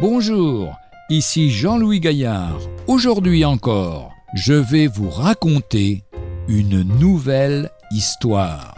Bonjour, ici Jean-Louis Gaillard. Aujourd'hui encore, je vais vous raconter une nouvelle histoire.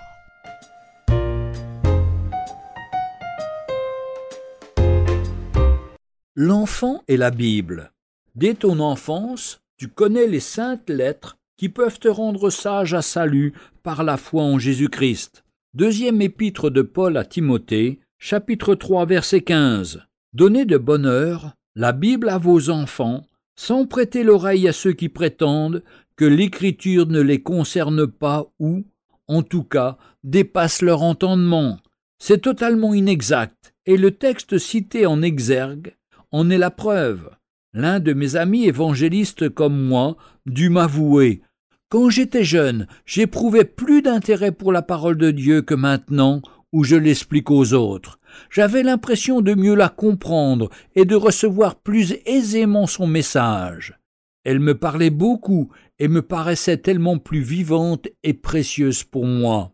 L'enfant et la Bible. Dès ton enfance, tu connais les saintes lettres qui peuvent te rendre sage à salut par la foi en Jésus-Christ. Deuxième épître de Paul à Timothée, chapitre 3, verset 15. Donnez de bonne heure la Bible à vos enfants, sans prêter l'oreille à ceux qui prétendent que l'Écriture ne les concerne pas ou, en tout cas, dépasse leur entendement. C'est totalement inexact, et le texte cité en exergue en est la preuve. L'un de mes amis évangélistes comme moi dut m'avouer Quand j'étais jeune, j'éprouvais plus d'intérêt pour la parole de Dieu que maintenant où je l'explique aux autres. J'avais l'impression de mieux la comprendre et de recevoir plus aisément son message. Elle me parlait beaucoup et me paraissait tellement plus vivante et précieuse pour moi.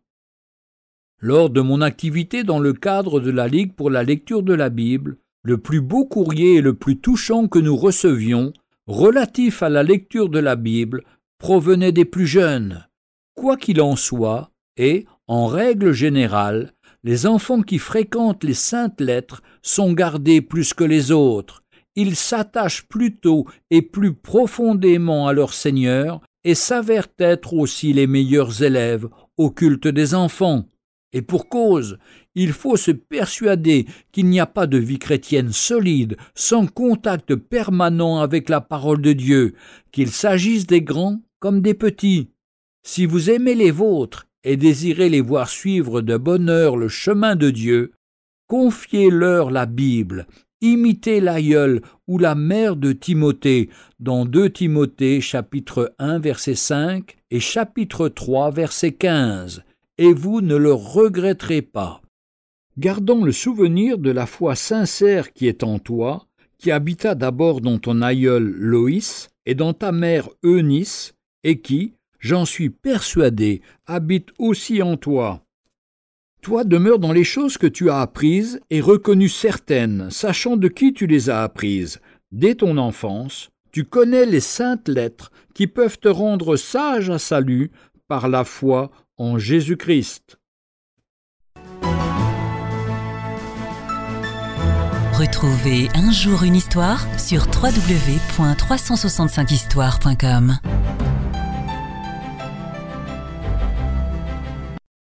Lors de mon activité dans le cadre de la Ligue pour la lecture de la Bible, le plus beau courrier et le plus touchant que nous recevions, relatif à la lecture de la Bible, provenait des plus jeunes. Quoi qu'il en soit, et, en règle générale, les enfants qui fréquentent les saintes lettres sont gardés plus que les autres. Ils s'attachent plus tôt et plus profondément à leur Seigneur et s'avèrent être aussi les meilleurs élèves au culte des enfants. Et pour cause, il faut se persuader qu'il n'y a pas de vie chrétienne solide sans contact permanent avec la parole de Dieu, qu'il s'agisse des grands comme des petits. Si vous aimez les vôtres et désirez les voir suivre de bonne heure le chemin de Dieu, confiez-leur la Bible, imitez l'aïeul ou la mère de Timothée dans 2 Timothée chapitre 1 verset 5 et chapitre 3 verset 15, et vous ne le regretterez pas. Gardons le souvenir de la foi sincère qui est en toi, qui habita d'abord dans ton aïeul Loïs et dans ta mère Eunice, et qui, j'en suis persuadé, habite aussi en toi. Toi demeure dans les choses que tu as apprises et reconnues certaines, sachant de qui tu les as apprises. Dès ton enfance, tu connais les saintes lettres qui peuvent te rendre sage à salut par la foi en Jésus-Christ. Retrouvez un jour une histoire sur www.365histoire.com.